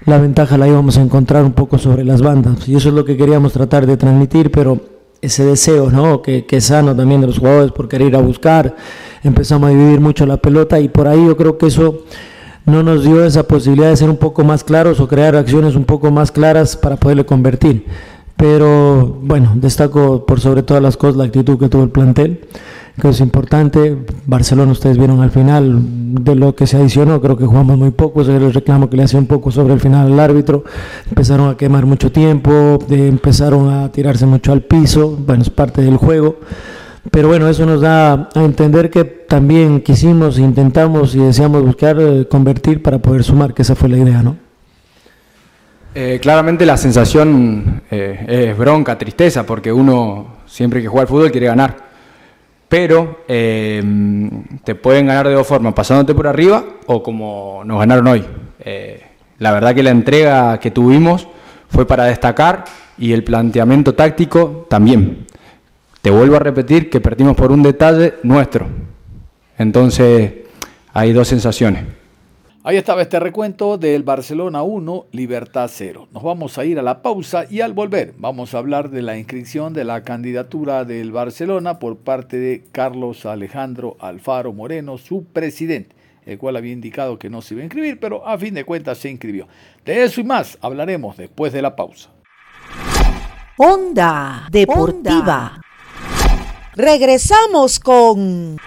la ventaja la íbamos a encontrar un poco sobre las bandas y eso es lo que queríamos tratar de transmitir, pero ese deseo, ¿no? Que, que es sano también de los jugadores por querer ir a buscar, empezamos a dividir mucho la pelota y por ahí yo creo que eso no nos dio esa posibilidad de ser un poco más claros o crear acciones un poco más claras para poderle convertir. Pero bueno, destaco por sobre todas las cosas la actitud que tuvo el plantel, que es importante. Barcelona, ustedes vieron al final de lo que se adicionó, creo que jugamos muy poco, ese el reclamo que le hacía un poco sobre el final al árbitro. Empezaron a quemar mucho tiempo, empezaron a tirarse mucho al piso, bueno, es parte del juego. Pero bueno, eso nos da a entender que también quisimos, intentamos y deseamos buscar eh, convertir para poder sumar, que esa fue la idea, ¿no? Eh, claramente la sensación eh, es bronca, tristeza, porque uno siempre que juega al fútbol quiere ganar. Pero te pueden ganar de dos formas, pasándote por arriba o como nos ganaron hoy. la verdad que la entrega que tuvimos fue para destacar y el planteamiento táctico también. Te vuelvo a repetir que perdimos por un detalle nuestro. Entonces, hay dos sensaciones. Ahí estaba este recuento del Barcelona 1, Libertad 0. Nos vamos a ir a la pausa y al volver vamos a hablar de la inscripción de la candidatura del Barcelona por parte de Carlos Alejandro Alfaro Moreno, su presidente, el cual había indicado que no se iba a inscribir, pero a fin de cuentas se inscribió. De eso y más hablaremos después de la pausa. Onda Deportiva. Regresamos con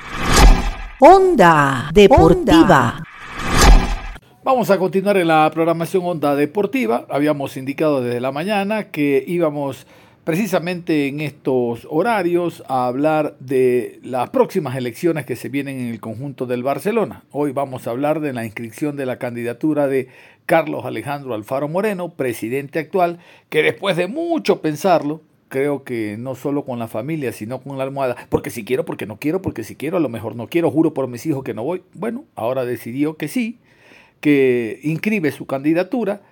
Onda Deportiva. Vamos a continuar en la programación Onda Deportiva. Habíamos indicado desde la mañana que íbamos precisamente en estos horarios a hablar de las próximas elecciones que se vienen en el conjunto del Barcelona. Hoy vamos a hablar de la inscripción de la candidatura de Carlos Alejandro Alfaro Moreno, presidente actual, que después de mucho pensarlo, creo que no solo con la familia, sino con la almohada, porque si quiero, porque no quiero, porque si quiero, a lo mejor no quiero, juro por mis hijos que no voy. Bueno, ahora decidió que sí, que inscribe su candidatura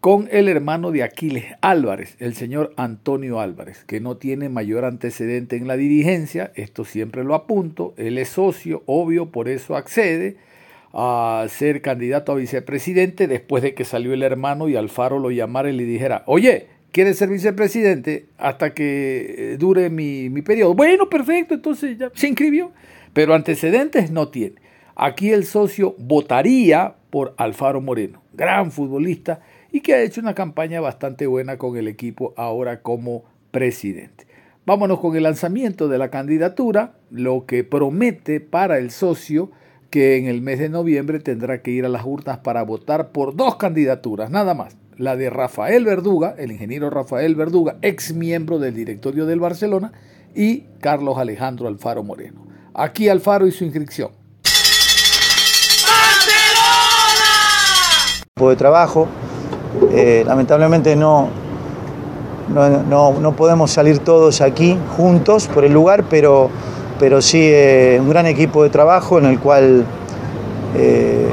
con el hermano de Aquiles Álvarez, el señor Antonio Álvarez, que no tiene mayor antecedente en la dirigencia, esto siempre lo apunto, él es socio, obvio, por eso accede a ser candidato a vicepresidente después de que salió el hermano y Alfaro lo llamara y le dijera, oye, quiere ser vicepresidente hasta que eh, dure mi, periodo. Bueno, perfecto, entonces ya se inscribió, pero antecedentes no tiene. Aquí el socio votaría por Alfaro Moreno, gran futbolista y que ha hecho una campaña bastante buena con el equipo ahora como presidente. Vámonos con el lanzamiento de la candidatura, lo que promete para el socio que en el mes de noviembre tendrá que ir a las urnas para votar por dos candidaturas, nada más la de Rafael Verduga, el ingeniero Rafael Verduga, ex miembro del directorio del Barcelona, y Carlos Alejandro Alfaro Moreno. Aquí Alfaro y su inscripción. de trabajo. Eh, lamentablemente no, no, podemos salir todos aquí juntos por el lugar, pero, pero sí eh, un gran equipo de trabajo en el cual eh,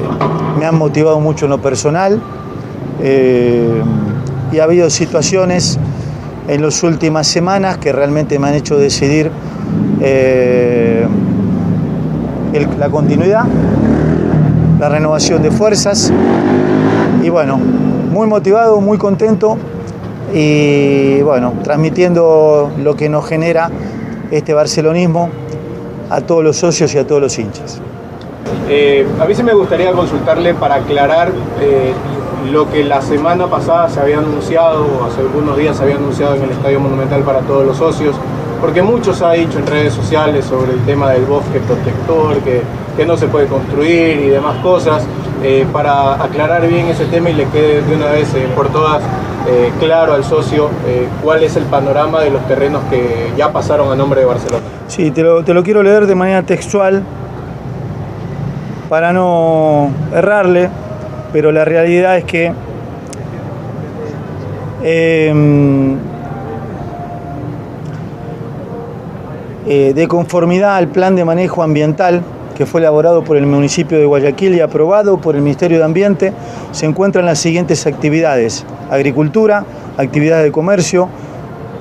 me han motivado mucho en lo personal. Eh, y ha habido situaciones en las últimas semanas que realmente me han hecho decidir eh, la continuidad, la renovación de fuerzas y bueno, muy motivado, muy contento y bueno, transmitiendo lo que nos genera este barcelonismo a todos los socios y a todos los hinchas. Eh, a mí sí me gustaría consultarle para aclarar lo que la semana pasada se había anunciado, o hace algunos días se había anunciado en el Estadio Monumental para todos los socios, porque muchos ha dicho en redes sociales sobre el tema del bosque protector, que, que no se puede construir y demás cosas, eh, para aclarar bien ese tema y le quede de una vez eh, por todas eh, claro al socio cuál es el panorama de los terrenos que ya pasaron a nombre de Barcelona. Sí, te lo, te lo quiero leer de manera textual para no errarle pero la realidad es que em, eh, de conformidad al plan de manejo ambiental que fue elaborado por el municipio de Guayaquil y aprobado por el Ministerio de Ambiente, se encuentran las siguientes actividades. Agricultura, actividades de comercio,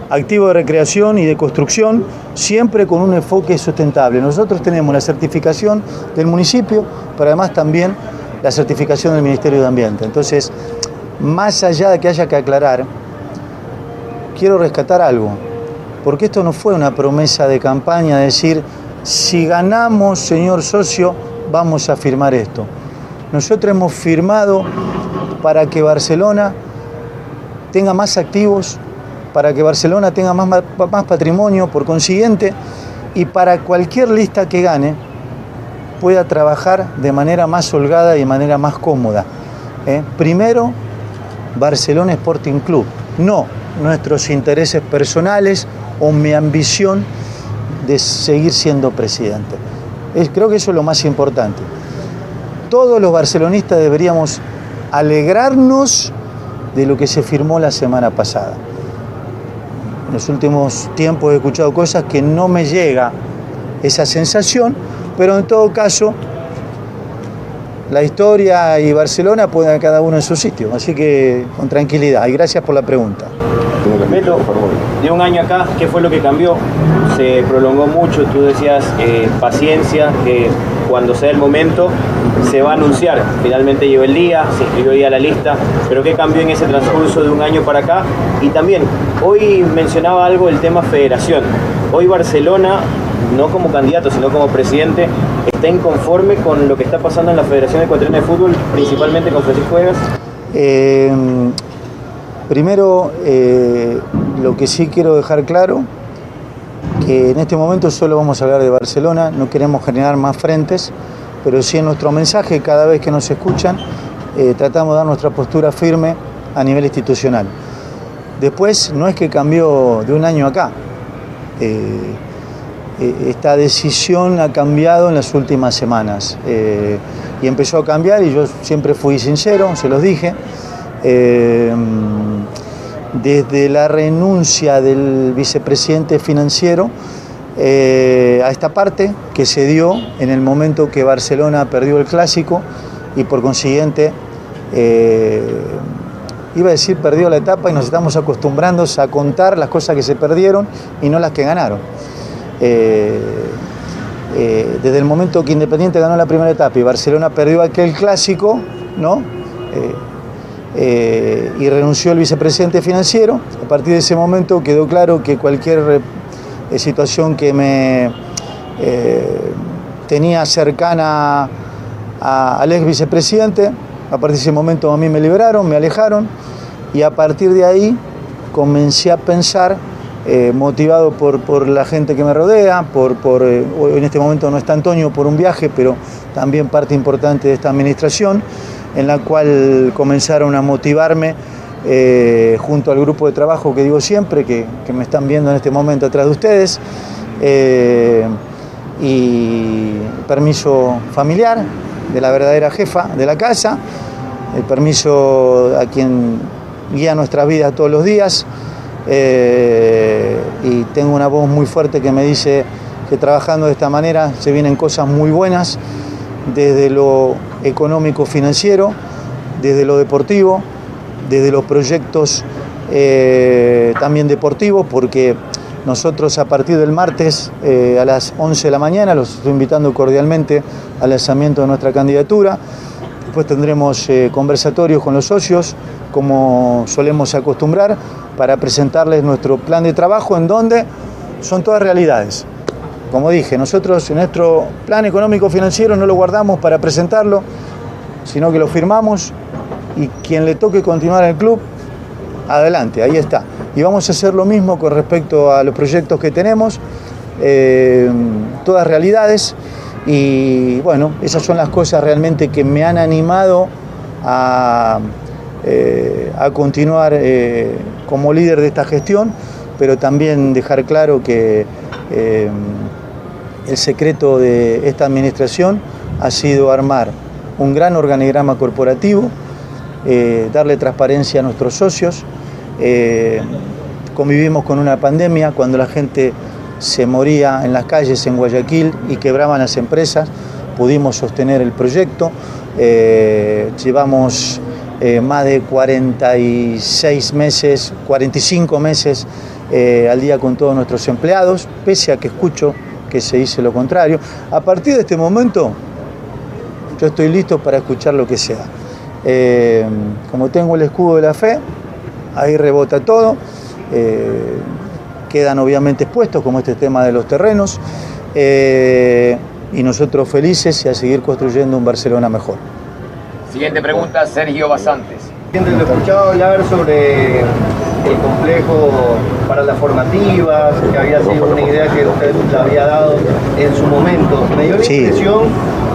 activo de recreación y de construcción, siempre con un enfoque sustentable. Nosotros tenemos la certificación del municipio, pero además también la certificación del Ministerio de Ambiente. Entonces, más allá de que haya que aclarar, quiero rescatar algo, porque esto no fue una promesa de campaña, decir, si ganamos, señor socio, vamos a firmar esto. Nosotros hemos firmado para que Barcelona tenga más activos, para que Barcelona tenga más, más patrimonio, por consiguiente, y para cualquier lista que gane pueda trabajar de manera más holgada y de manera más cómoda. ¿eh? Primero, Barcelona Sporting Club, no nuestros intereses personales o mi ambición de seguir siendo presidente. creo que eso es lo más importante. Todos los barcelonistas deberíamos alegrarnos de lo que se firmó la semana pasada. En los últimos tiempos he escuchado cosas que no me llega esa sensación, pero en todo caso la historia y Barcelona pueden cada uno en su sitio, así que con tranquilidad y gracias por la pregunta. Beto, de un año acá, ¿qué fue lo que cambió? Se prolongó mucho, tú decías eh, paciencia, que cuando sea el momento se va a anunciar. Finalmente llegó el día, se inscribió ya la lista, pero ¿qué cambió en ese transcurso de un año para acá? Y también, hoy mencionaba algo el tema federación. Hoy Barcelona, no como candidato, sino como presidente, está inconforme con lo que está pasando en la Federación Ecuatoriana de Fútbol, principalmente con Francisco Vegas. Eh, primero, eh, lo que sí quiero dejar claro, que en este momento solo vamos a hablar de Barcelona, no queremos generar más frentes, pero sí en nuestro mensaje, cada vez que nos escuchan, eh, tratamos de dar nuestra postura firme a nivel institucional. Después, no es que cambió de un año acá. Esta decisión ha cambiado en las últimas semanas y empezó a cambiar y yo siempre fui sincero, se los dije. Eh, desde la renuncia del vicepresidente financiero eh, a esta parte que se dio en el momento que Barcelona perdió el clásico y por consiguiente eh, iba a decir perdió la etapa y nos estamos acostumbrando a contar las cosas que se perdieron y no las que ganaron. Desde el momento que Independiente ganó la primera etapa y Barcelona perdió aquel clásico, ¿no? Eh, y renunció el vicepresidente financiero. A partir de ese momento quedó claro que cualquier eh, situación que me eh, tenía cercana al ex vicepresidente, a partir de ese momento a mí me liberaron, me alejaron y a partir de ahí comencé a pensar, motivado por, por, la gente que me rodea, por, por en este momento no está Antonio por un viaje, pero también parte importante de esta administración, en la cual comenzaron a motivarme eh, junto al grupo de trabajo que digo siempre, que, me están viendo en este momento atrás de ustedes, eh, y permiso familiar de la verdadera jefa de la casa, el permiso a quien guía nuestra vida todos los días, eh, y tengo una voz muy fuerte que me dice que trabajando de esta manera se vienen cosas muy buenas desde lo económico financiero, desde lo deportivo, desde los proyectos eh, también deportivos, porque nosotros a partir del martes eh, a las 11 de la mañana los estoy invitando cordialmente al lanzamiento de nuestra candidatura. Después tendremos conversatorios con los socios, como solemos acostumbrar, para presentarles nuestro plan de trabajo en donde son todas realidades. Como dije, nosotros en nuestro plan económico financiero no lo guardamos para presentarlo, sino que lo firmamos y quien le toque continuar el club, adelante, ahí está. Y vamos a hacer lo mismo con respecto a los proyectos que tenemos, eh, todas realidades, y bueno, esas son las cosas realmente que me han animado a, eh, continuar eh, como líder de esta gestión, pero también dejar claro que el secreto de esta administración ha sido armar un gran organigrama corporativo, eh, darle transparencia a nuestros socios. Eh, convivimos con una pandemia cuando la gente se moría en las calles en Guayaquil y quebraban las empresas, pudimos sostener el proyecto. Eh, llevamos más de 46 meses, 45 meses al día con todos nuestros empleados, pese a que escucho que se dice lo contrario. A partir de este momento, yo estoy listo para escuchar lo que sea. Eh, como tengo el escudo de la fe, ahí rebota todo. Eh, quedan obviamente expuestos, como este tema de los terrenos. Eh, y nosotros felices y a seguir construyendo un Barcelona mejor. Siguiente pregunta, Sergio Basantes. Lo he escuchado hablar sobre el complejo para las formativas, que había sido una idea que usted le había dado en su momento. Me dio la impresión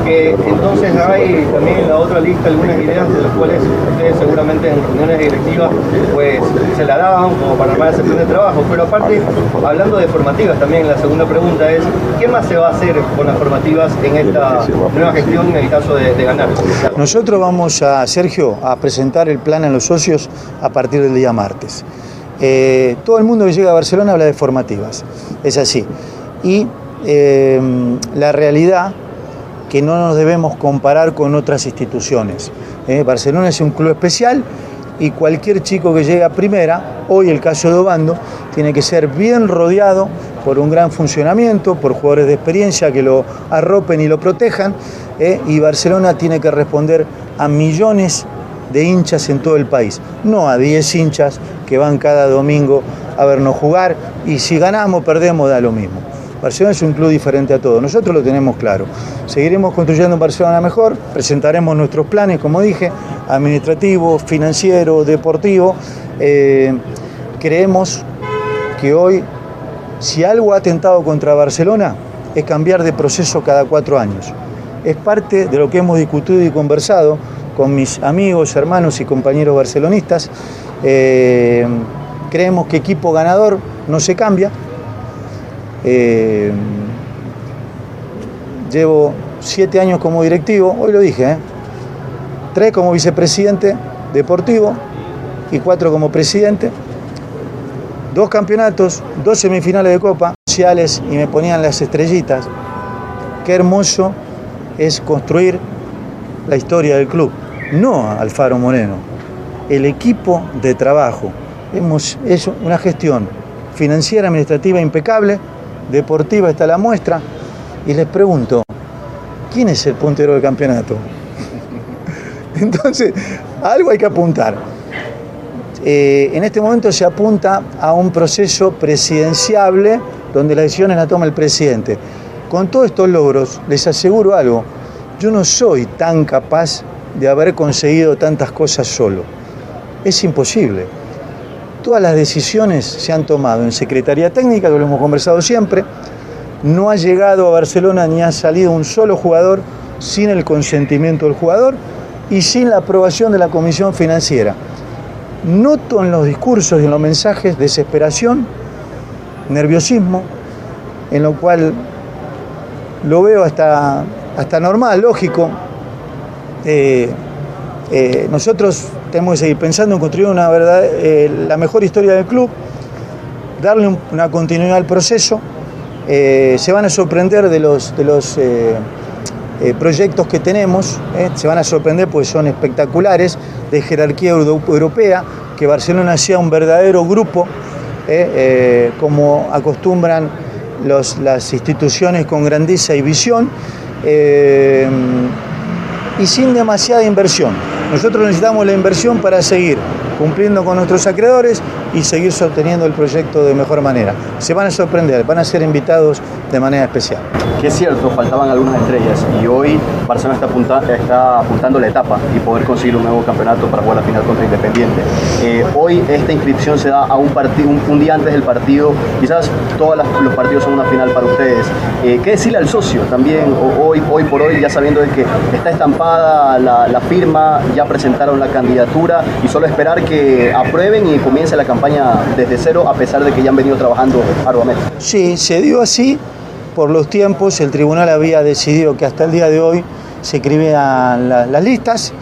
que entonces hay también en la otra lista algunas ideas de las cuales ustedes seguramente en reuniones directivas pues se la daban como para armar ese plan de trabajo. Pero aparte, hablando de formativas también, la segunda pregunta es, ¿qué más se va a hacer con las formativas en esta nueva gestión en el caso de, de ganar? Nosotros vamos a, Sergio, a presentar el plan a los socios a partir del día martes. Eh, todo el mundo que llega a Barcelona habla de formativas, es así. Y eh, la realidad que no nos debemos comparar con otras instituciones. Eh, Barcelona es un club especial y cualquier chico que llegue a primera, hoy el caso de Obando, tiene que ser bien rodeado por un gran funcionamiento, por jugadores de experiencia que lo arropen y lo protejan, y Barcelona tiene que responder a millones de hinchas en todo el país, no a 10 hinchas que van cada domingo a vernos jugar y si ganamos, perdemos, da lo mismo. Barcelona es un club diferente a todo, nosotros lo tenemos claro. Seguiremos construyendo un Barcelona mejor, presentaremos nuestros planes, como dije, administrativo, financiero, deportivo. Eh, creemos que hoy, si algo ha atentado contra Barcelona, es cambiar de proceso cada cuatro años. Es parte de lo que hemos discutido y conversado con mis amigos, hermanos y compañeros barcelonistas. Eh, creemos que equipo ganador no se cambia. Eh, llevo siete años como directivo, hoy lo dije, ¿eh? tres como vicepresidente deportivo y cuatro como presidente. Dos campeonatos, dos semifinales de Copa, sociales y me ponían las estrellitas. Qué hermoso es construir la historia del club, no Alfaro Moreno, el equipo de trabajo. Hemos hecho una gestión financiera, administrativa impecable, deportiva está la muestra, y les pregunto, ¿quién es el puntero del campeonato? Entonces, algo hay que apuntar. Eh, en este momento se apunta a un proceso presidenciable donde las decisiones las toma el presidente. Con todos estos logros, les aseguro algo, yo no soy tan capaz de haber conseguido tantas cosas solo. Es imposible. Todas las decisiones se han tomado en Secretaría Técnica, que lo hemos conversado siempre. No ha llegado a Barcelona ni ha salido un solo jugador sin el consentimiento del jugador y sin la aprobación de la Comisión Financiera. Noto en los discursos y en los mensajes desesperación, nerviosismo, en lo cual lo veo hasta, hasta normal, lógico. Eh, eh, nosotros tenemos que seguir pensando en construir una verdad, eh, la mejor historia del club, darle un- una continuidad al proceso. Eh, se van a sorprender de los, de los eh, proyectos que tenemos, se van a sorprender porque son espectaculares, de jerarquía euro- europea, que Barcelona sea un verdadero grupo, como acostumbran las instituciones con grandeza y visión. y sin demasiada inversión. Nosotros necesitamos la inversión para seguir cumpliendo con nuestros acreedores y seguir sosteniendo el proyecto de mejor manera. Se van a sorprender, van a ser invitados de manera especial. Que es cierto, faltaban algunas estrellas y hoy Barcelona está, apunta- está apuntando la etapa y poder conseguir un nuevo campeonato para jugar la final contra Independiente. Eh, hoy esta inscripción se da a un, un, día antes del partido, quizás todos los partidos son una final para ustedes. Eh, ¿Qué decirle al socio también hoy, hoy por hoy, ya sabiendo de que está estampada la, la firma, ya presentaron la candidatura y solo esperar que aprueben y comience la campaña desde cero a pesar de que ya han venido trabajando arduamente? Sí, se dio así por los tiempos. El tribunal había decidido que hasta el día de hoy se escribían la- las listas.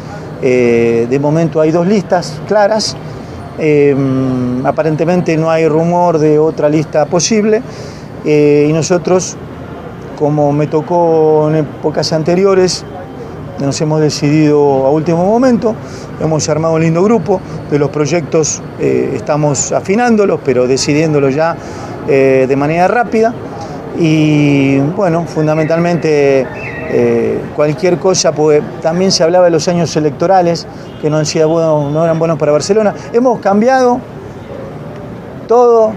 Eh, de momento hay dos listas claras. Eh, aparentemente no hay rumor de otra lista posible. Eh, y nosotros, como me tocó en épocas anteriores, nos hemos decidido a último momento, hemos armado un lindo grupo, de los proyectos eh, estamos afinándolos, pero decidiéndolos ya eh, de manera rápida. Y bueno, fundamentalmente eh, cualquier cosa, porque también se hablaba de los años electorales, que no, sido buenos- no eran buenos para Barcelona. Hemos cambiado todo,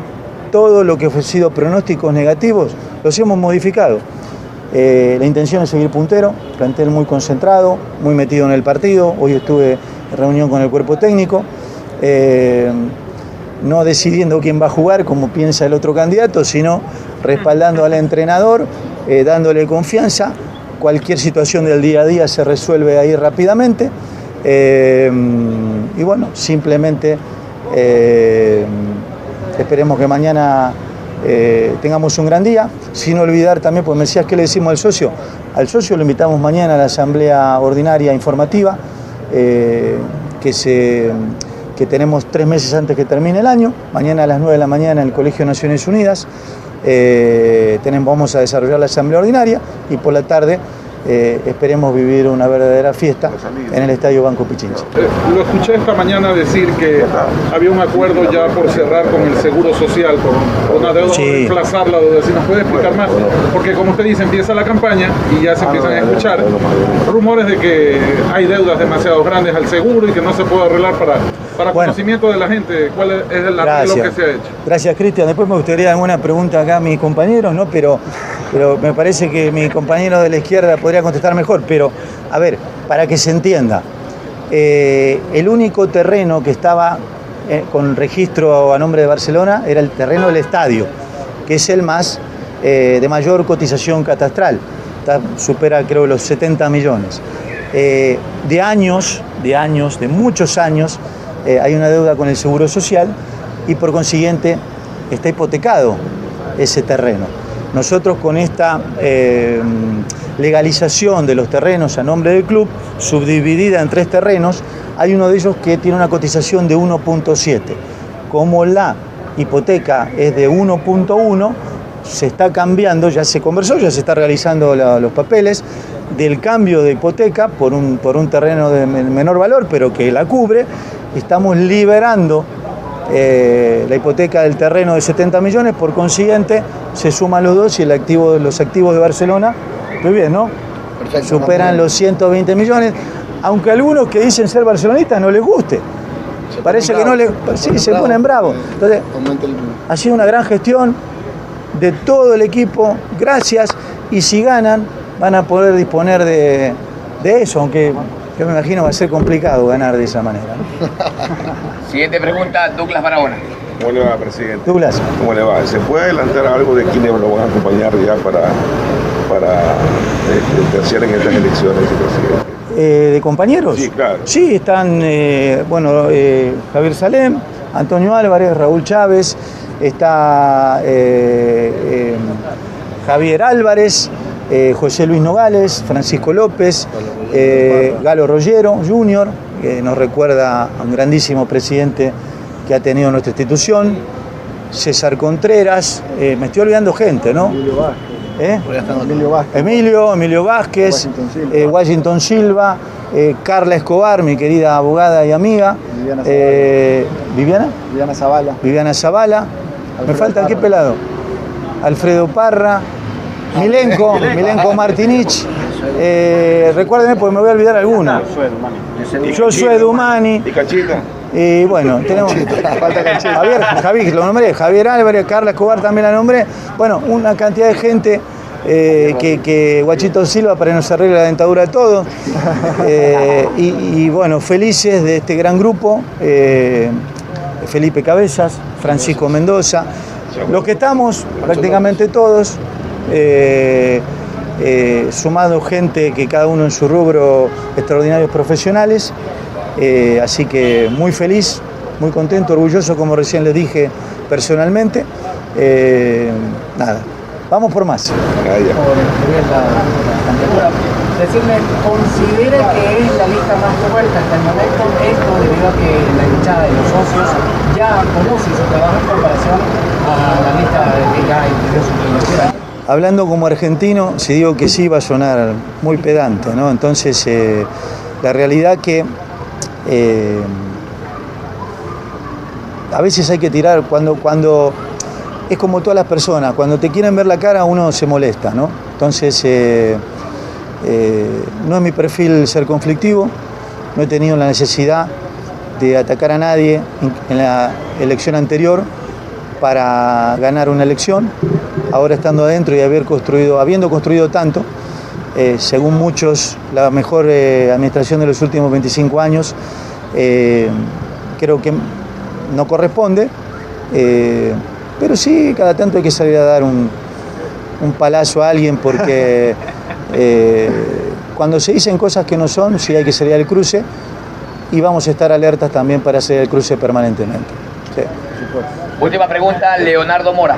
todo lo que ha sido pronósticos negativos, los hemos modificado. Eh, la intención es seguir puntero, plantel muy concentrado, muy metido en el partido. Hoy estuve en reunión con el cuerpo técnico, eh, no decidiendo quién va a jugar como piensa el otro candidato, sino respaldando al entrenador, eh, dándole confianza. Cualquier situación del día a día se resuelve ahí rápidamente. y bueno, simplemente esperemos que mañana eh, tengamos un gran día. Sin olvidar también, pues me decías que le decimos al socio. Al socio lo invitamos mañana a la asamblea ordinaria informativa, eh, que, se, que tenemos tres meses antes que termine el año. Mañana a las 9 de la mañana en el Colegio de Naciones Unidas. Eh, tenemos, vamos a desarrollar la asamblea ordinaria y por la tarde eh, esperemos vivir una verdadera fiesta en el Estadio Banco Pichincha. Eh, lo escuché esta mañana decir que había un acuerdo ya por cerrar con el Seguro Social, con una deuda, sí. reemplazarla, si nos puede explicar más, porque como usted dice, empieza la campaña y ya se empiezan a escuchar rumores de que hay deudas demasiado grandes al seguro y que no se puede arreglar para, para conocimiento de la gente, cuál es el arreglo que se ha hecho. Gracias, Cristian. Después me gustaría alguna pregunta acá a mis compañeros, ¿no? Pero, pero me parece que mi compañero de la izquierda podría contestar mejor, pero a ver, para que se entienda, eh, el único terreno que estaba eh, con registro a nombre de Barcelona era el terreno del estadio, que es el más eh, de mayor cotización catastral, supera creo los 70 millones. de años, de años, de muchos años, hay una deuda con el Seguro Social y por consiguiente está hipotecado ese terreno. Nosotros con esta legalización de los terrenos a nombre del club, subdividida en tres terrenos, hay uno de ellos que tiene una cotización de 1.7. Como la hipoteca es de 1.1, se está cambiando, ya se conversó, ya se está realizando los papeles del cambio de hipoteca por un, por un terreno de menor valor, pero que la cubre. Estamos liberando eh, la hipoteca del terreno de 70 millones, por consiguiente se suman los dos y el activo, los activos de Barcelona muy bien, ¿no? Superan los 120 millones, aunque algunos que dicen ser barcelonistas no les guste. Parece que no les... Sí, se ponen bravos. Entonces, ha sido una gran gestión de todo el equipo, gracias, y si ganan van a poder disponer de, eso, aunque yo me imagino va a ser complicado ganar de esa manera. Siguiente pregunta, Douglas Barahona. ¿Cómo le va, presidente? Douglas. ¿Cómo le va? ¿Se puede adelantar algo de quiénes lo van a acompañar ya para para este, en estas elecciones, eh, ¿De compañeros? Sí, claro. Sí, están, eh, bueno, eh, Javier Salem, Antonio Álvarez, Raúl Chávez, está Javier Álvarez, José Luis Nogales, Francisco López, Galo Rollero Jr., que nos recuerda a un grandísimo presidente que ha tenido nuestra institución, César Contreras, me estoy olvidando gente, ¿no? ¿Eh? Emilio Emilio, Vázquez, Washington Silva, eh, eh, Carla Escobar, mi querida abogada y amiga. Viviana ¿Viviana? Viviana Zavala. Viviana Zavala. Me falta qué pelado. Alfredo Parra, Milenko, Milenko Martinich. Recuérdenme porque me voy a olvidar alguna. Yo soy Dumani. ¿Y Cachita? Y bueno, tenemos Javier, Javier, lo nombré, Javier Álvarez, Carla Escobar también la nombré. Bueno, una cantidad de gente eh, que, Guachito Silva para que nos arregle la dentadura de todos. Eh, y, bueno, felices de este gran grupo. Eh, Felipe Cabezas, Francisco Mendoza, los que estamos, prácticamente todos, sumado gente que cada uno en su rubro, extraordinarios profesionales. Eh, así que muy feliz, muy contento, orgulloso, como recién les dije personalmente. Eh, nada, vamos por más. Decirle, ¿considera que es la lista más fuerte hasta el momento esto debido a que la hinchada de los socios ya conoce su trabajo en comparación a la lista que ya Hablando como argentino, si digo que sí va a sonar muy pedante, ¿no? Entonces, eh, la realidad que eh, a veces hay que tirar cuando, cuando es como todas las personas, cuando te quieren ver la cara uno se molesta, ¿no? Entonces, eh, no es mi perfil ser conflictivo, no he tenido la necesidad de atacar a nadie en la elección anterior para ganar una elección. Ahora estando adentro y haber construido, habiendo construido tanto, eh, según muchos, la mejor eh, administración de los últimos 25 años, eh, creo que no corresponde, pero sí, cada tanto hay que salir a dar un, un palazo a alguien porque cuando se dicen cosas que no son, sí hay que salir al cruce y vamos a estar alertas también para hacer el cruce permanentemente. Última pregunta, Leonardo Mora.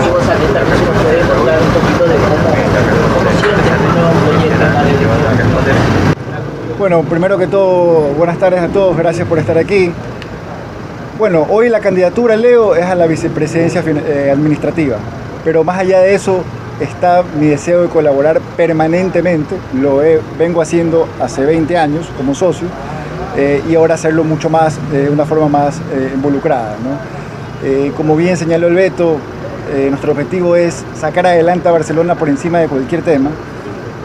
poquito de. Bueno, primero que todo, buenas tardes a todos, gracias por estar aquí. Bueno, hoy la candidatura, Leo, es a la vicepresidencia eh, administrativa, pero más allá de eso está mi deseo de colaborar permanentemente, lo vengo haciendo hace 20 años como socio eh, y ahora hacerlo mucho más, de una forma más eh, involucrada. como bien señaló el Beto, nuestro objetivo es sacar adelante a Barcelona por encima de cualquier tema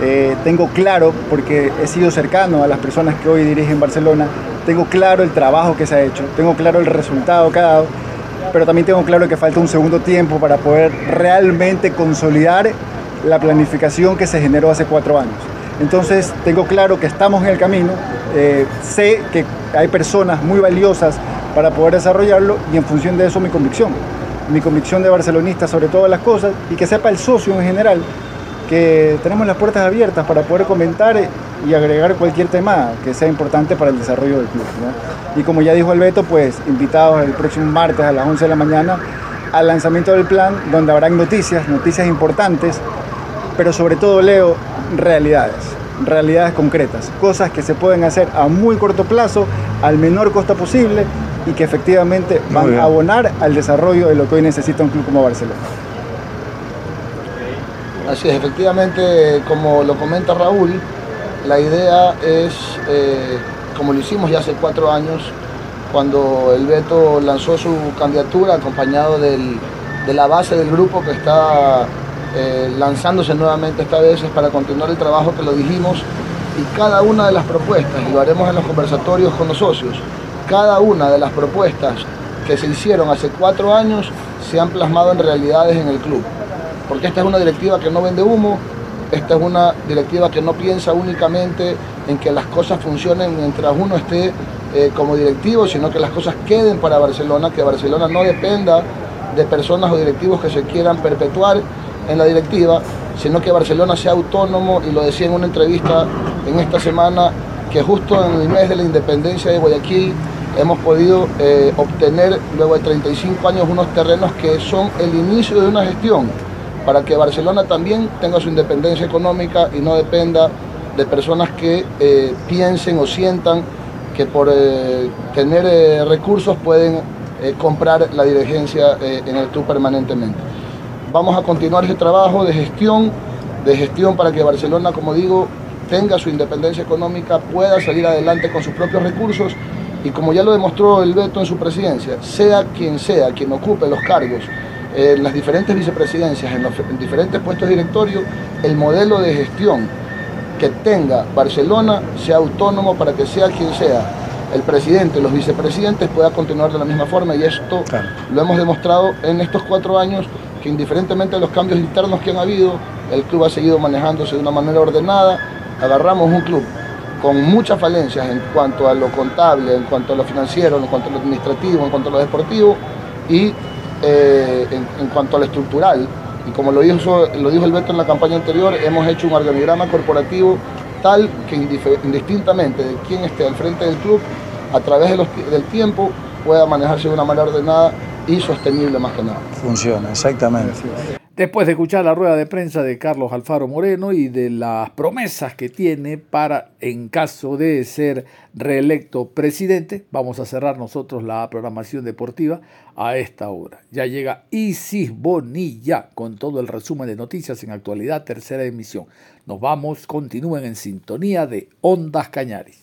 eh, tengo claro, porque he sido cercano a las personas que hoy dirigen Barcelona, tengo claro el trabajo que se ha hecho, tengo claro el resultado que ha dado, pero también tengo claro que falta un segundo tiempo para poder realmente consolidar la planificación que se generó hace cuatro años. Entonces tengo claro que estamos en el camino, eh, sé que hay personas muy valiosas para poder desarrollarlo y en función de eso mi convicción, mi convicción de barcelonista sobre todas las cosas y que sepa el socio en general que tenemos las puertas abiertas para poder comentar y agregar cualquier tema que sea importante para el desarrollo del club. Y como ya dijo Alberto, pues invitados el próximo martes a las 11 de la mañana al lanzamiento del plan, donde habrán noticias, noticias importantes, pero sobre todo, Leo, realidades, realidades concretas, cosas que se pueden hacer a muy corto plazo, al menor costo posible y que efectivamente van a abonar al desarrollo de lo que hoy necesita un club como Barcelona. Así es, efectivamente, como lo comenta Raúl, la idea es, eh, como lo hicimos ya hace cuatro años, cuando el Beto lanzó su candidatura acompañado de la base del grupo que está eh, lanzándose nuevamente esta vez es para continuar el trabajo que lo dijimos y cada una de las propuestas, y lo haremos en los conversatorios con los socios, cada una de las propuestas que se hicieron hace cuatro años se han plasmado en realidades en el club. Porque esta es una directiva que no vende humo, esta es una directiva que no piensa únicamente en que las cosas funcionen mientras uno esté eh, como directivo, sino que las cosas queden para Barcelona, que Barcelona no dependa de personas o directivos que se quieran perpetuar en la directiva, sino que Barcelona sea autónomo, y lo decía en una entrevista en esta semana, que justo en el mes de la independencia de Guayaquil hemos podido eh, obtener luego de 35 años unos terrenos que son el inicio de una gestión para que Barcelona también tenga su independencia económica y no dependa de personas que eh, piensen o sientan que por eh, tener recursos pueden comprar la dirigencia en el club permanentemente. Vamos a continuar ese trabajo de gestión, de gestión para que Barcelona, como digo, tenga su independencia económica, pueda salir adelante con sus propios recursos y como ya lo demostró el Beto en su presidencia, sea quien sea, quien ocupe los cargos en las diferentes vicepresidencias, en los diferentes puestos directorios, el modelo de gestión que tenga Barcelona sea autónomo para que sea quien sea el presidente, los vicepresidentes pueda continuar de la misma forma y esto lo hemos demostrado en estos cuatro años que indiferentemente de los cambios internos que han habido, el club ha seguido manejándose de una manera ordenada, agarramos un club con muchas falencias en cuanto a lo contable, en cuanto a lo financiero, en cuanto a lo administrativo, en cuanto a lo deportivo y eh, en, cuanto a lo estructural. Y como lo dijo, lo dijo el Beto en la campaña anterior, hemos hecho un organigrama corporativo tal que indistintamente de quién esté al frente del club, a través del tiempo pueda manejarse de una manera ordenada y sostenible más que nada. Funciona, exactamente. Después de escuchar la rueda de prensa de Carlos Alfaro Moreno y de las promesas que tiene para, en caso de ser reelecto presidente, vamos a cerrar nosotros la programación deportiva a esta hora. Ya llega Isis Bonilla con todo el resumen de noticias en actualidad, tercera emisión. Nos vamos, continúen en sintonía de Ondas Cañaris.